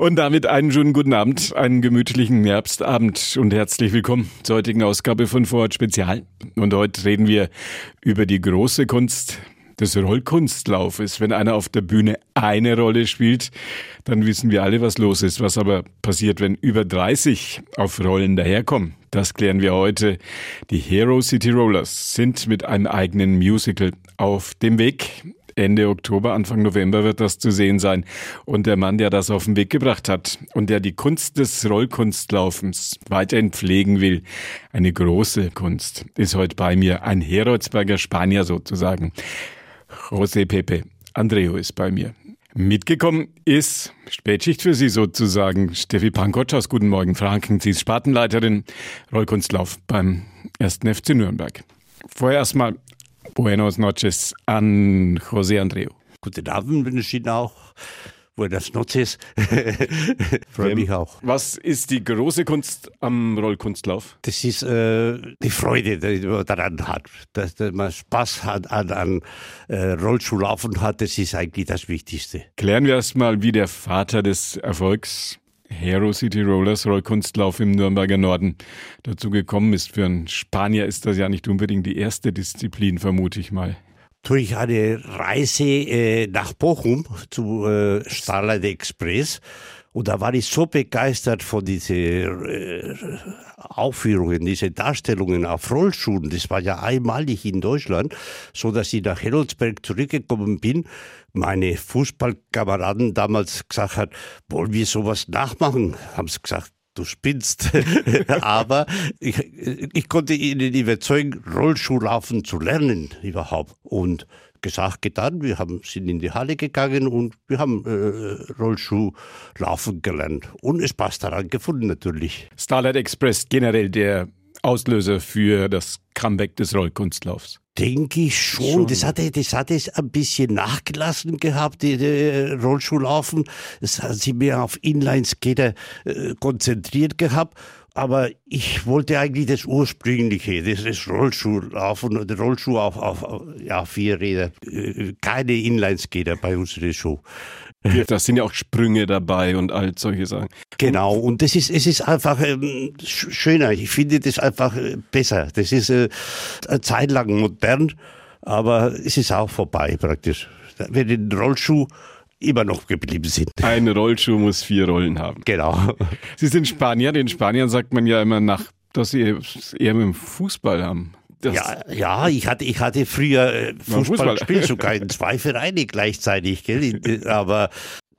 Und damit einen schönen guten Abend, einen gemütlichen Herbstabend und herzlich willkommen zur heutigen Ausgabe von Vorort Spezial. Und heute reden wir über die große Kunst des Rollkunstlaufes. Wenn einer auf der Bühne eine Rolle spielt, dann wissen wir alle, was los ist. Was aber passiert, wenn über 30 auf Rollen daherkommen? Das klären wir heute. Die Hero City Rollers sind mit einem eigenen Musical auf dem Weg. Ende Oktober, Anfang November wird das zu sehen sein. Und der Mann, der das auf den Weg gebracht hat und der die Kunst des Rollkunstlaufens weiterhin pflegen will, eine große Kunst, ist heute bei mir ein Heroldsberger Spanier sozusagen. José Pepe Andreo ist bei mir. Mitgekommen ist Spätschicht für Sie sozusagen. Steffi Pankotschas, guten Morgen, Franken. Sie ist Spartenleiterin Rollkunstlauf beim 1. FC Nürnberg. Vorher erstmal Buenos noches an José Andreu. Guten Abend wünsche ich Ihnen auch. Buenas noches. Freue mich auch. Was ist die große Kunst am Rollkunstlauf? Das ist äh, die Freude, die man daran hat. Dass, dass man Spaß hat an, an äh, Rollschuhlaufen hat, das ist eigentlich das Wichtigste. Klären wir erstmal, wie der Vater des Erfolgs Hero City Rollers Rollkunstlauf im Nürnberger Norden dazu gekommen ist. Für einen Spanier ist das ja nicht unbedingt die erste Disziplin, vermute ich mal. Durch eine Reise äh, nach Bochum zu äh, Starlight Express und da war ich so begeistert von diesen äh, Aufführungen, diese Darstellungen auf Rollschuhen. Das war ja einmalig in Deutschland, so dass ich nach Heroldsberg zurückgekommen bin. Meine Fußballkameraden damals gesagt hat, wollen wir sowas nachmachen? Haben sie gesagt, du spinnst. Aber ich, ich konnte ihnen überzeugen, Rollschuhlaufen zu lernen überhaupt. Und gesagt, getan. Wir haben, sind in die Halle gegangen und wir haben äh, Rollschuh laufen gelernt und Spaß daran gefunden natürlich. Starlight Express generell der Auslöser für das Comeback des Rollkunstlaufs. Denke ich schon. schon. Das hatte, das hatte es ein bisschen nachgelassen gehabt, die, die Rollschuhlaufen. Es hat sich mehr auf Inlineskater äh, konzentriert gehabt. Aber ich wollte eigentlich das Ursprüngliche, das ist Rollschuhlaufen, der Rollschuh auf, auf, ja, vier Räder. Äh, keine Inlineskater bei unserer Show. Da sind ja auch Sprünge dabei und all solche Sachen. Genau, und das ist, es ist einfach ähm, schöner. Ich finde das einfach äh, besser. Das ist äh, eine Zeit lang modern, aber es ist auch vorbei praktisch. Wenn den Rollschuh immer noch geblieben sind. Ein Rollschuh muss vier Rollen haben. Genau. Sie sind Spanier. Den Spaniern sagt man ja immer nach, dass sie eher mit dem Fußball haben. Das ja, ja, ich hatte, ich hatte früher äh, Fußball, Fußball. gespielt, sogar in zwei Vereine gleichzeitig, gell? aber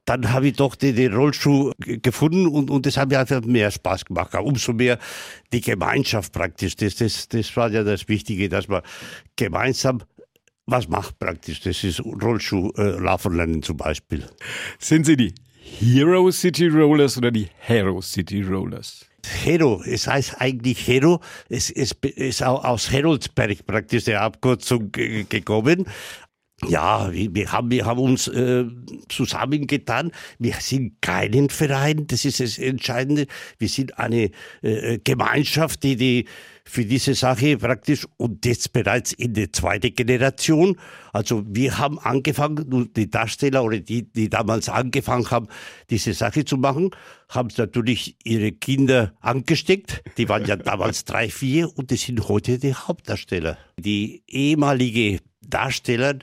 dann habe ich doch den, den, Rollschuh gefunden und, und das hat mir einfach mehr Spaß gemacht. Umso mehr die Gemeinschaft praktisch. Das, das, das war ja das Wichtige, dass man gemeinsam was macht praktisch. Das ist Rollschuh äh, lernen zum Beispiel. Sind Sie die Hero City Rollers oder die Hero City Rollers? Hero, es heißt eigentlich Hero, es, es ist auch aus Heroldsberg praktisch der Abkürzung gekommen. Ja, wir haben, wir haben uns äh, zusammengetan. Wir sind keinen Verein, das ist das Entscheidende. Wir sind eine äh, Gemeinschaft, die, die für diese Sache praktisch und jetzt bereits in der zweiten Generation. Also wir haben angefangen, die Darsteller oder die, die damals angefangen haben, diese Sache zu machen, haben natürlich ihre Kinder angesteckt. Die waren ja damals drei, vier und die sind heute die Hauptdarsteller. Die ehemalige Darsteller,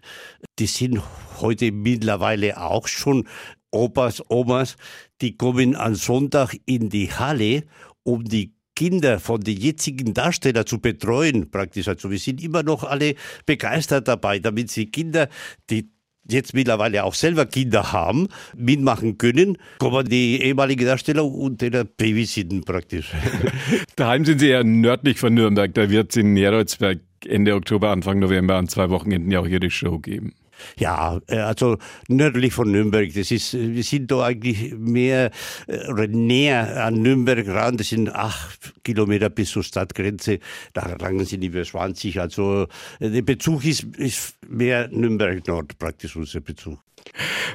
die sind heute mittlerweile auch schon Opas, Omas, die kommen am Sonntag in die Halle, um die Kinder von den jetzigen Darstellern zu betreuen, praktisch. Also wir sind immer noch alle begeistert dabei, damit sie Kinder, die jetzt mittlerweile auch selber Kinder haben, mitmachen können, kommen die ehemaligen Darsteller und den babysitten praktisch. Daheim sind Sie ja nördlich von Nürnberg, da wird es in Nerolsberg Ende Oktober, Anfang November an zwei Wochenenden ja auch Ihre Show geben. Ja, äh, also nördlich von Nürnberg. Das ist, wir sind da eigentlich mehr äh, oder näher an Nürnberg ran. Das sind acht Kilometer bis zur Stadtgrenze. Da rangen sind über 20. Also äh, der Bezug ist, ist mehr Nürnberg-Nord praktisch unser Bezug.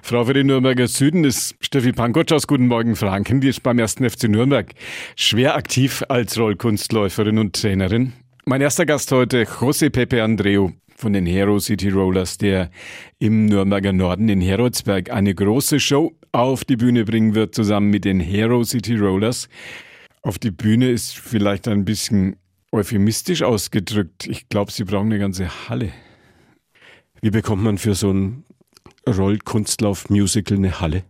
Frau für den Nürnberger Süden ist Steffi Pankotsch aus Guten Morgen Franken. Die ist beim ersten FC Nürnberg schwer aktiv als Rollkunstläuferin und Trainerin. Mein erster Gast heute, José Pepe Andreu von den Hero City Rollers, der im Nürnberger Norden in Heroldsberg eine große Show auf die Bühne bringen wird, zusammen mit den Hero City Rollers. Auf die Bühne ist vielleicht ein bisschen euphemistisch ausgedrückt. Ich glaube, Sie brauchen eine ganze Halle. Wie bekommt man für so ein Rollkunstlauf-Musical eine Halle?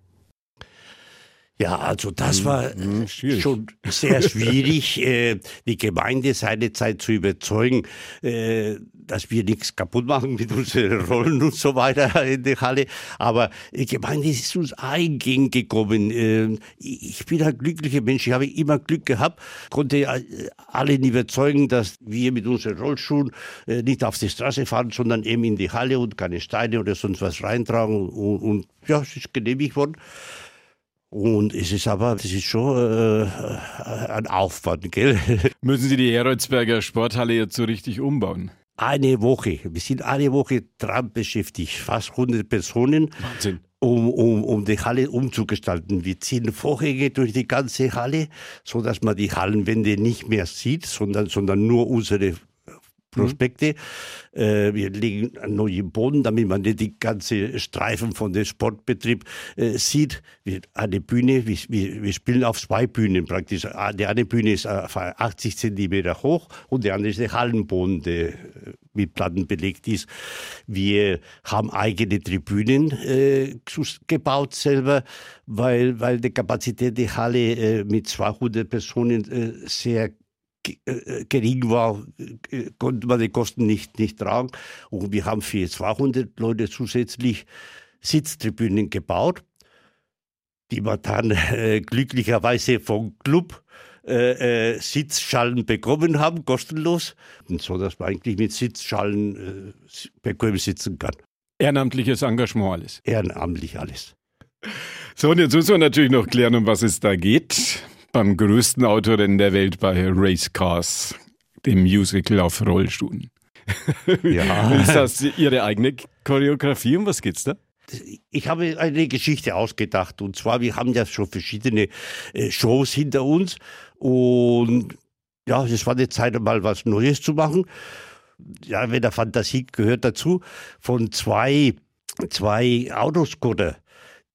Ja, also das hm, war hm, schon sehr schwierig, äh, die Gemeinde seinerzeit zu überzeugen, äh, dass wir nichts kaputt machen mit unseren Rollen und so weiter in der Halle. Aber die Gemeinde ist uns eingegangen. Äh, ich bin ein glücklicher Mensch. Ich habe immer Glück gehabt, konnte alle überzeugen, dass wir mit unseren Rollschuhen nicht auf die Straße fahren, sondern eben in die Halle und keine Steine oder sonst was reintragen. Und, und ja, es ist genehmigt worden. Und es ist aber, das ist schon äh, ein Aufwand, gell? Müssen Sie die Heroldsberger Sporthalle jetzt so richtig umbauen? Eine Woche. Wir sind eine Woche dran beschäftigt. Fast 100 Personen. Wahnsinn. Um, um, um die Halle umzugestalten. Wir ziehen Vorhänge durch die ganze Halle, so dass man die Hallenwände nicht mehr sieht, sondern, sondern nur unsere Prospekte. Mhm. Äh, wir legen einen neuen Boden, damit man nicht die ganze Streifen von dem Sportbetrieb äh, sieht. Wir, eine Bühne, wir, wir, spielen auf zwei Bühnen praktisch. Ah, die eine Bühne ist 80 Zentimeter hoch und die andere ist der Hallenboden, der äh, mit Platten belegt ist. Wir haben eigene Tribünen äh, gebaut selber, weil, weil die Kapazität der Halle äh, mit 200 Personen äh, sehr äh, gering war, äh, konnte man die Kosten nicht, nicht tragen. Und wir haben für 200 Leute zusätzlich Sitztribünen gebaut, die wir dann äh, glücklicherweise vom Club äh, äh, Sitzschalen bekommen haben, kostenlos. Und so, dass man eigentlich mit Sitzschalen äh, bequem sitzen kann. Ehrenamtliches Engagement alles. Ehrenamtlich alles. So, und jetzt müssen wir natürlich noch klären, um was es da geht beim größten Autorennen der Welt bei Race Cars, dem Musical auf Rollstuhlen. Ja. Ist das Ihre eigene Choreografie? Um was geht's da? Ich habe eine Geschichte ausgedacht und zwar, wir haben ja schon verschiedene äh, Shows hinter uns und ja, es war die Zeit, mal was Neues zu machen. Ja, wenn der Fantasie gehört dazu, von zwei, zwei Autoscooter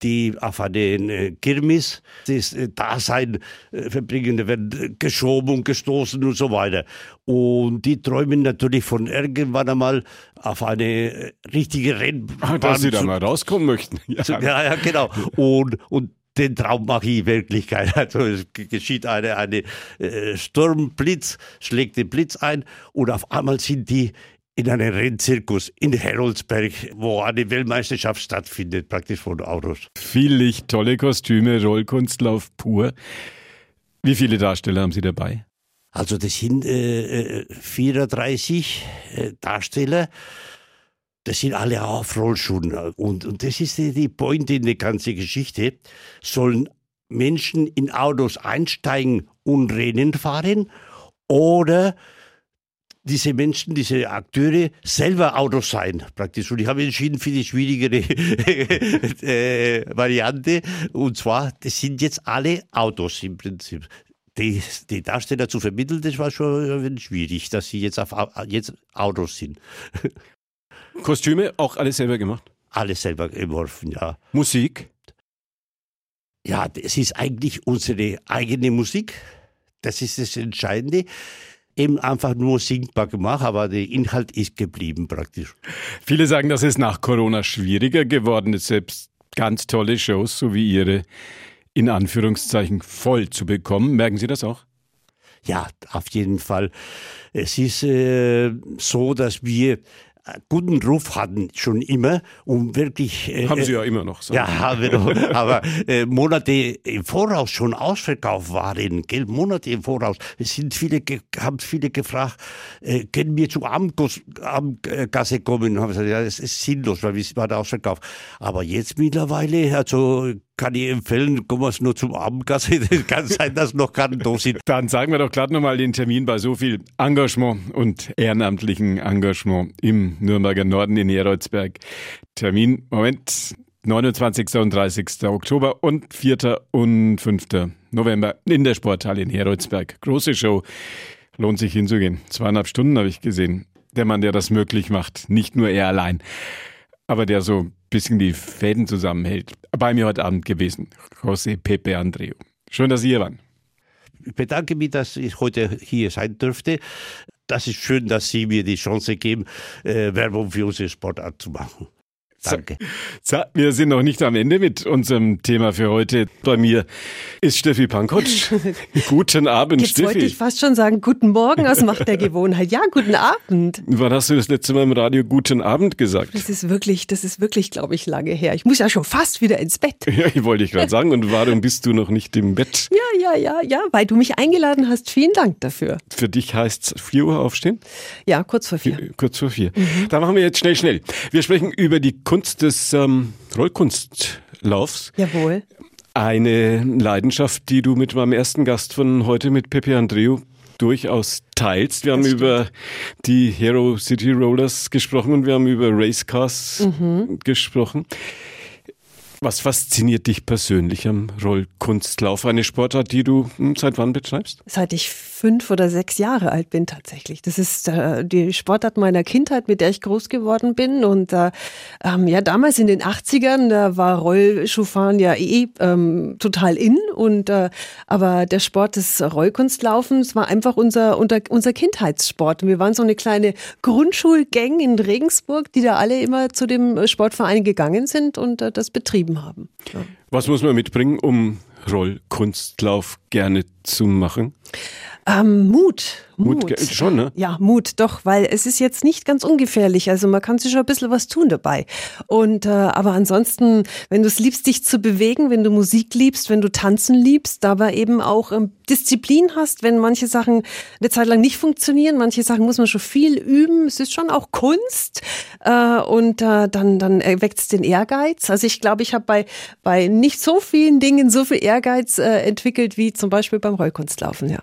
die auf einen äh, Kirmes das äh, Dasein äh, verbringen, werden geschoben und gestoßen und so weiter. Und die träumen natürlich von irgendwann einmal auf eine richtige Rennbahn. Ah, dass sie da mal rauskommen möchten. Ja, zu, ja, ja genau. Und, und den Traum mache ich Wirklichkeit. Also es geschieht eine, eine äh, Sturmblitz, schlägt den Blitz ein und auf einmal sind die in einem Rennzirkus in Heroldsberg, wo eine Weltmeisterschaft stattfindet, praktisch von Autos. Viel Licht, tolle Kostüme, Rollkunstlauf pur. Wie viele Darsteller haben Sie dabei? Also das sind äh, 34 äh, äh, Darsteller. Das sind alle auf Rollschuhen. Und, und das ist die, die Point in der ganzen Geschichte. Sollen Menschen in Autos einsteigen und Rennen fahren oder diese Menschen, diese Akteure selber Autos sein, praktisch. Und ich habe entschieden für die schwierigere äh, Variante. Und zwar, das sind jetzt alle Autos im Prinzip. Die, die Darsteller zu vermitteln, das war schon schwierig, dass sie jetzt auf jetzt Autos sind. Kostüme auch alles selber gemacht? Alles selber geworfen, ja. Musik? Ja, es ist eigentlich unsere eigene Musik. Das ist das Entscheidende eben einfach nur singbar gemacht, aber der Inhalt ist geblieben praktisch. Viele sagen, dass es nach Corona schwieriger geworden ist, selbst ganz tolle Shows, so wie Ihre, in Anführungszeichen voll zu bekommen. Merken Sie das auch? Ja, auf jeden Fall. Es ist äh, so, dass wir guten Ruf hatten schon immer und wirklich. Äh, haben Sie ja immer noch. So. Ja, haben wir noch. aber äh, Monate im Voraus schon ausverkauft waren, gell? Monate im Voraus. Es sind viele, haben viele gefragt, äh, können wir zur Abendgasse kommen? Haben gesagt, ja, es ist sinnlos, weil wir waren ausverkauft. Aber jetzt mittlerweile, also kann ich empfehlen, kommen wir nur zum Abendgasse. Das kann sein, dass noch keinen da sind. Dann sagen wir doch gerade nochmal den Termin bei so viel Engagement und ehrenamtlichen Engagement im Nürnberger Norden in Heroldsberg. Termin, Moment, 29. und 30. Oktober und 4. und 5. November in der Sporthalle in Heroldsberg. Große Show. Lohnt sich hinzugehen. Zweieinhalb Stunden habe ich gesehen. Der Mann, der das möglich macht. Nicht nur er allein. Aber der so bisschen die Fäden zusammenhält. Bei mir heute Abend gewesen, José Pepe Andreu. Schön, dass Sie hier waren. Ich bedanke mich, dass ich heute hier sein dürfte. Das ist schön, dass Sie mir die Chance geben, äh, Werbung für unsere Sportart zu machen. Danke. So, wir sind noch nicht am Ende mit unserem Thema für heute. Bei mir ist Steffi Pankotsch. guten Abend, Jetzt Steffi. wollte ich fast schon sagen, guten Morgen aus Macht der Gewohnheit. Ja, guten Abend. Wann hast du das letzte Mal im Radio guten Abend gesagt? Das ist wirklich, das ist wirklich, glaube ich, lange her. Ich muss ja schon fast wieder ins Bett. Ja, ich wollte ich gerade sagen. Und warum bist du noch nicht im Bett? Ja, ja, ja, ja, weil du mich eingeladen hast. Vielen Dank dafür. Für dich heißt es 4 Uhr aufstehen? Ja, kurz vor vier. Kurz vor vier. Da machen wir jetzt schnell, schnell. Wir sprechen über die Kunst des ähm, Rollkunstlaufs. Jawohl. Eine Leidenschaft, die du mit meinem ersten Gast von heute, mit Pepe Andreu, durchaus teilst. Wir haben Das stimmt. über die Hero City Rollers gesprochen und wir haben über Racecars Mhm. gesprochen. Was fasziniert dich persönlich am Rollkunstlauf? Eine Sportart, die du hm, seit wann betreibst? Seit ich fünf oder sechs Jahre alt bin tatsächlich. Das ist äh, die Sportart meiner Kindheit, mit der ich groß geworden bin. Und äh, ähm, ja, damals in den 80ern, da war Rollschuhfahren ja eh ähm, total in. Und äh, aber der Sport des Rollkunstlaufens war einfach unser, unser, unser Kindheitssport. Wir waren so eine kleine Grundschulgang in Regensburg, die da alle immer zu dem Sportverein gegangen sind und äh, das betrieben haben. Ja. Was muss man mitbringen, um Rollkunstlauf gerne zu machen? Ähm, Mut. Mut, Mut. schon, ne? Ja, Mut, doch, weil es ist jetzt nicht ganz ungefährlich. Also man kann sich schon ein bisschen was tun dabei. Und äh, aber ansonsten, wenn du es liebst, dich zu bewegen, wenn du Musik liebst, wenn du tanzen liebst, aber eben auch ähm, Disziplin hast, wenn manche Sachen eine Zeit lang nicht funktionieren, manche Sachen muss man schon viel üben. Es ist schon auch Kunst äh, und äh, dann dann erweckt es den Ehrgeiz. Also ich glaube, ich habe bei bei nicht so vielen Dingen so viel Ehrgeiz äh, entwickelt wie zum Beispiel beim Rollkunstlaufen. Ja.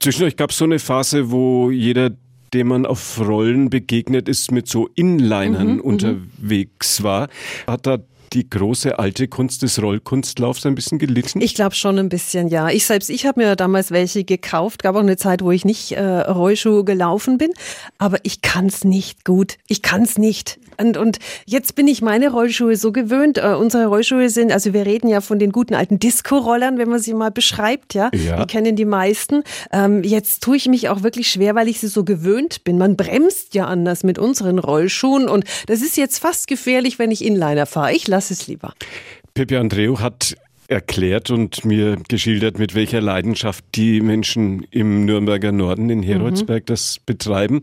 Zwischendurch gab es so eine Phase, wo jeder, dem man auf Rollen begegnet ist, mit so Inlinern unterwegs war. Hat da die große alte Kunst des Rollkunstlaufs ein bisschen gelitten? Ich glaube schon ein bisschen, ja. Ich selbst, ich habe mir damals welche gekauft. Gab auch eine Zeit, wo ich nicht äh, Rollschuh gelaufen bin. Aber ich kann's nicht gut. Ich kann's nicht. Und, und jetzt bin ich meine Rollschuhe so gewöhnt. Äh, unsere Rollschuhe sind, also wir reden ja von den guten alten Disco-Rollern, wenn man sie mal beschreibt, ja. Ja. Die kennen die meisten. Ähm, jetzt tue ich mich auch wirklich schwer, weil ich sie so gewöhnt bin. Man bremst ja anders mit unseren Rollschuhen und das ist jetzt fast gefährlich, wenn ich Inliner fahre. Ich lasse es lieber. Pepe Andreu hat erklärt und mir geschildert, mit welcher Leidenschaft die Menschen im Nürnberger Norden in Heroldsberg das betreiben.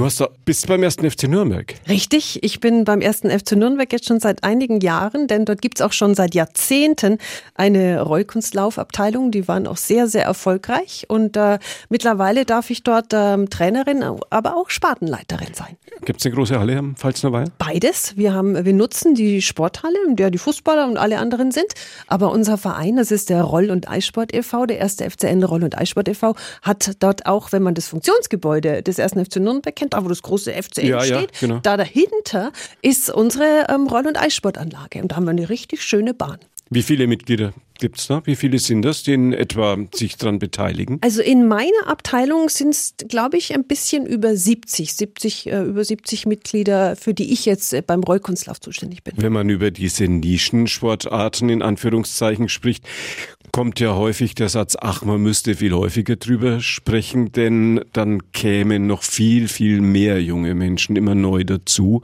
Du hast da, bist beim ersten FC Nürnberg. Richtig, ich bin beim ersten FC Nürnberg jetzt schon seit einigen Jahren, denn dort gibt's auch schon seit Jahrzehnten eine Rollkunstlaufabteilung. Die waren auch sehr, sehr erfolgreich und äh, mittlerweile darf ich dort ähm, Trainerin, aber auch Spartenleiterin sein. Gibt es eine große Halle am Pfalzner Weiher? Beides. Wir haben, wir nutzen die Sporthalle, in der die Fußballer und alle anderen sind. Aber unser Verein, das ist der Roll- und Eissport e.V., der erste FCN Roll- und Eissport e.V., hat dort auch, wenn man das Funktionsgebäude des ersten FC Nürnberg kennt, da wo das große FCN Ja, ja, steht, genau. da dahinter ist unsere ähm, Roll- und Eissportanlage. Und da haben wir eine richtig schöne Bahn. Wie viele Mitglieder gibt's da? Wie viele sind das, die in etwa sich dran beteiligen? Also in meiner Abteilung sind es, glaube ich, ein bisschen über 70, 70, äh, über 70 Mitglieder, für die ich jetzt äh, beim Rollkunstlauf zuständig bin. Wenn man über diese Nischensportarten in Anführungszeichen spricht, kommt ja häufig der Satz, ach, man müsste viel häufiger drüber sprechen, denn dann kämen noch viel, viel mehr junge Menschen immer neu dazu.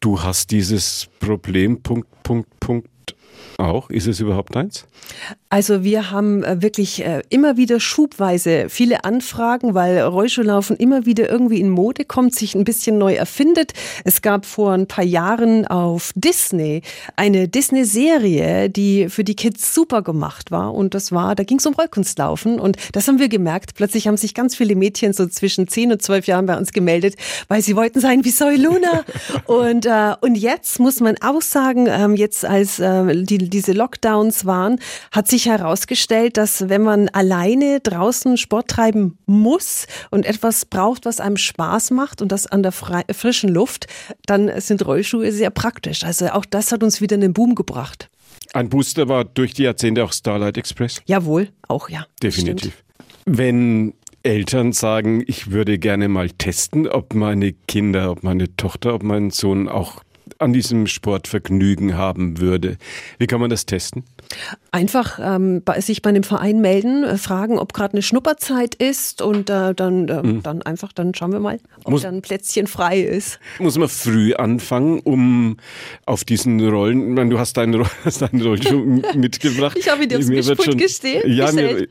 Du hast dieses Problem, Punkt, Punkt, Punkt auch. Ist es überhaupt eins? Also wir haben äh, wirklich äh, immer wieder schubweise viele Anfragen, weil Rollschuhlaufen immer wieder irgendwie in Mode kommt, sich ein bisschen neu erfindet. Es gab vor ein paar Jahren auf Disney eine Disney-Serie, die für die Kids super gemacht war. Und das war, da ging es um Rollkunstlaufen. Und das haben wir gemerkt. Plötzlich haben sich ganz viele Mädchen so zwischen 10 und 12 Jahren bei uns gemeldet, weil sie wollten sein wie Soy Luna. und, äh, und jetzt muss man auch sagen, ähm, jetzt als äh, die, diese Lockdowns waren, hat sich herausgestellt, dass wenn man alleine draußen Sport treiben muss und etwas braucht, was einem Spaß macht und das an der frischen Luft, dann sind Rollschuhe sehr praktisch. Also auch das hat uns wieder einen Boom gebracht. Ein Booster war durch die Jahrzehnte auch Starlight Express. Jawohl, auch ja. Definitiv. Wenn Eltern sagen, ich würde gerne mal testen, ob meine Kinder, ob meine Tochter, ob mein Sohn auch an diesem Sport Vergnügen haben würde. Wie kann man das testen? Einfach ähm, bei, sich bei einem Verein melden, äh, fragen, ob gerade eine Schnupperzeit ist und äh, dann, äh, mhm. dann einfach, dann schauen wir mal, ob muss, dann ein Plätzchen frei ist. Muss man früh anfangen, um auf diesen Rollen, ich meine, du hast deinen, hast deinen Rollen schon mitgebracht. Ich habe ihn dir aufs Mischpult gestehen. Ja, mir,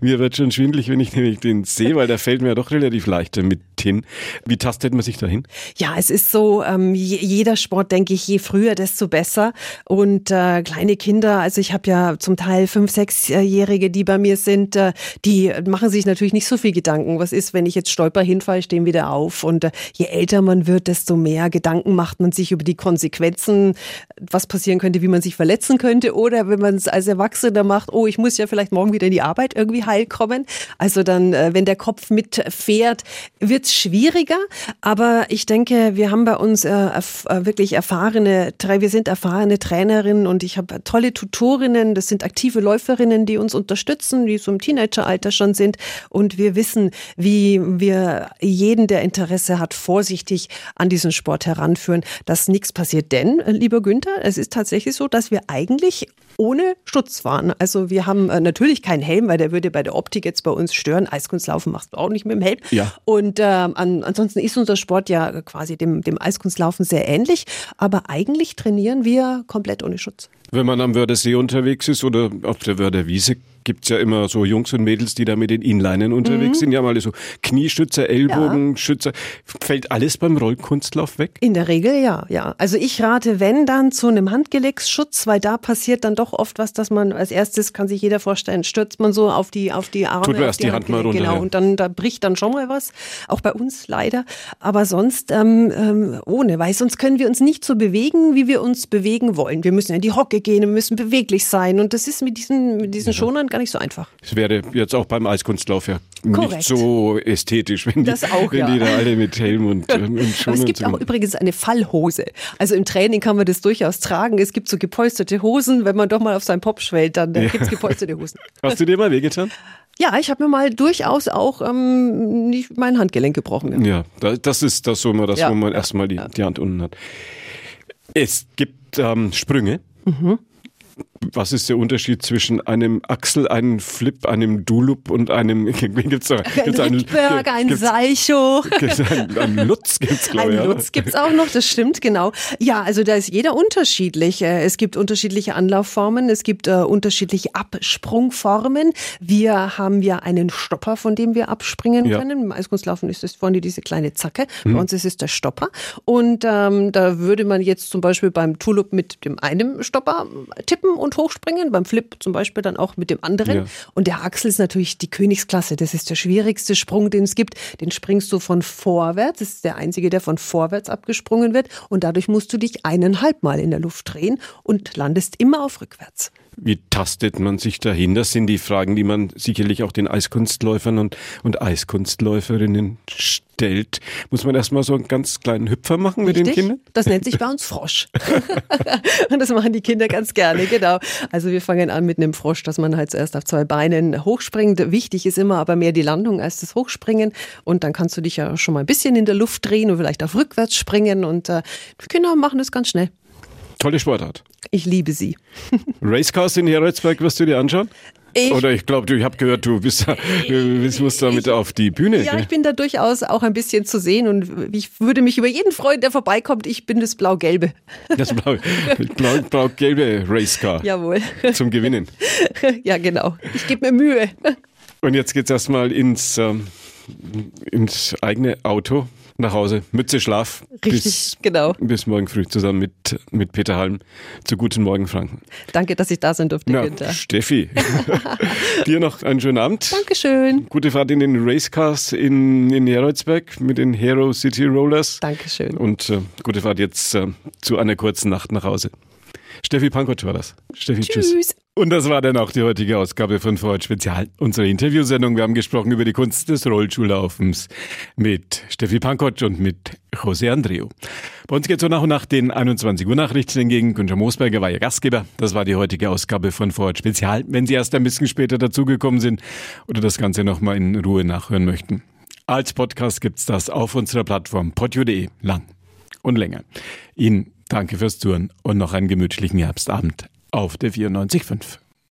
mir, wird schon schwindlig, wenn ich nämlich den sehe, weil der fällt mir ja doch relativ leicht mit hin. Wie tastet man sich dahin? Ja, es ist so, ähm, jeder Sport, denke ich, je früher, desto besser. Und äh, kleine Kinder, also ich habe ja zum Teil fünf, sechsjährige, die bei mir sind, äh, die machen sich natürlich nicht so viel Gedanken. Was ist, wenn ich jetzt stolper hinfall, stehen wieder auf. Und äh, je älter man wird, desto mehr Gedanken macht man sich über die Konsequenzen, was passieren könnte, wie man sich verletzen könnte. Oder wenn man es als Erwachsener macht, oh, ich muss ja vielleicht morgen wieder in die Arbeit irgendwie heil kommen. Also dann, äh, wenn der Kopf mitfährt, wird es schwieriger. Aber ich denke, wir haben bei uns wirklich erfahrene, wir sind erfahrene Trainerinnen und ich habe tolle Tutorinnen, das sind aktive Läuferinnen, die uns unterstützen, die so im Teenageralter schon sind. Und wir wissen, wie wir jeden, der Interesse hat, vorsichtig an diesen Sport heranführen, dass nichts passiert. Denn, äh, lieber Günther, es ist tatsächlich so, dass wir eigentlich ohne Schutz fahren. Also wir haben äh, natürlich keinen Helm, weil der würde bei der Optik jetzt bei uns stören. Eiskunstlaufen machst du auch nicht mit dem Helm. Ja. Und äh, an, ansonsten ist unser Sport ja quasi dem, dem Eiskunstlaufen sehr ähnlich. Aber eigentlich trainieren wir komplett ohne Schutz. Wenn man am Wörthersee unterwegs ist oder auf der Wörderwiese, gibt's ja immer so Jungs und Mädels, die da mit den Inlinen unterwegs mhm. sind. Ja, mal so Knieschützer, Ellbogenschützer. Ja. Fällt alles beim Rollkunstlauf weg? In der Regel ja, ja. Also ich rate, wenn dann zu einem Handgelenksschutz, weil da passiert dann doch oft was, dass man als erstes kann sich jeder vorstellen, stürzt man so auf die auf die Arme, Tut mir erst die, die Hand mal runter. Genau, und dann da bricht dann schon mal was. Auch bei uns leider. Aber sonst ähm, ähm, ohne, weil sonst können wir uns nicht so bewegen, wie wir uns bewegen wollen. Wir müssen in die Hocke gehen, wir müssen beweglich sein und das ist mit diesen mit diesen ja. Schonern gar nicht so einfach. Es wäre jetzt auch beim Eiskunstlauf ja Korrekt. nicht so ästhetisch, wenn, die, auch, wenn ja. die, da alle mit Helm und, und Aber Es gibt auch übrigens eine Fallhose. Also im Training kann man das durchaus tragen. Es gibt so gepolsterte Hosen. Wenn man doch mal auf seinen Pop schwellt, dann ja. gibt es gepolsterte Hosen. Hast du dir mal wehgetan? Ja, ich habe mir mal durchaus auch ähm, nicht mein Handgelenk gebrochen. Ja, das ist das so immer das, ja. wo man erstmal die, die Hand unten hat. Es gibt ähm, Sprünge. Mhm. Was ist der Unterschied zwischen einem Axel, einem Flip, einem Dulup und einem gibt's da, gibt's ein Rickberg, ein gibt's, Seicho. Gibt's ein, ein Lutz gibt's glaube ich. Ein Lutz gibt's auch noch, das stimmt genau. Ja, also da ist jeder unterschiedlich. Äh, es gibt unterschiedliche Anlaufformen, es gibt uh, unterschiedliche Absprungformen. Wir haben ja einen Stopper, von dem wir abspringen ja. können. Im Eiskunstlaufen ist es vorne diese kleine Zacke. Hm. Bei uns ist es der Stopper. Und ähm, da würde man jetzt zum Beispiel beim Tulup mit dem einen Stopper tippen und hochspringen, beim Flip zum Beispiel dann auch mit dem anderen. Ja. Und der Axel ist natürlich die Königsklasse. Das ist der schwierigste Sprung, den es gibt. Den springst du von vorwärts. Das ist der einzige, der von vorwärts abgesprungen wird. Und dadurch musst du dich eineinhalb Mal in der Luft drehen und landest immer auf rückwärts. Wie tastet man sich dahin? Das sind die Fragen, die man sicherlich auch den Eiskunstläufern und, und Eiskunstläuferinnen stellt. Muss man erstmal so einen ganz kleinen Hüpfer machen Richtig? mit den Kindern? Das nennt sich bei uns Frosch. und das machen die Kinder ganz gerne, genau. Also wir fangen an mit einem Frosch, dass man halt zuerst auf zwei Beinen hochspringt. Wichtig ist immer aber mehr die Landung als das Hochspringen. Und dann kannst du dich ja schon mal ein bisschen in der Luft drehen und vielleicht auf rückwärts springen. Und äh, Kinder machen das ganz schnell. Tolle Sportart. Ich liebe sie. Racecars in Heroldsberg wirst du dir anschauen? Ich, Oder ich glaube, ich habe gehört, du bist da, du musst damit ich, auf die Bühne. Ja, ich bin da durchaus auch ein bisschen zu sehen und ich würde mich über jeden freuen, der vorbeikommt. Ich bin das Blau-Gelbe. Das Blau-Gelbe Blau, Blau Racecar. Jawohl. Zum Gewinnen. Ja, genau. Ich gebe mir Mühe. Und jetzt geht's erstmal ins, ähm, ins eigene Auto nach Hause. Mütze, Schlaf. Richtig, bis, genau. Bis morgen früh zusammen mit, mit Peter Halm. Zu guten Morgen, Franken. Danke, dass ich da sein durfte, Na, Günther. Steffi, dir noch einen schönen Abend. Dankeschön. Gute Fahrt in den Racecars in, in Heroldsberg mit den Hero City Rollers. Dankeschön. Und äh, gute Fahrt jetzt äh, zu einer kurzen Nacht nach Hause. Steffi Pankotsch war das. Steffi, tschüss. tschüss. Und das war dann auch die heutige Ausgabe von Vorort Spezial, unsere Interviewsendung. Wir haben gesprochen über die Kunst des Rollschuhlaufens mit Steffi Pankotsch und mit José Andreu. Bei uns geht so nach und nach den 21 Uhr Nachrichten entgegen. Günther Moosberger war Ihr Gastgeber. Das war die heutige Ausgabe von Vorort Spezial. Wenn Sie erst ein bisschen später dazugekommen sind oder das Ganze nochmal in Ruhe nachhören möchten. Als Podcast gibt's das auf unserer Plattform podio.de lang und länger. Ihnen danke fürs Touren und noch einen gemütlichen Herbstabend auf der 94.5.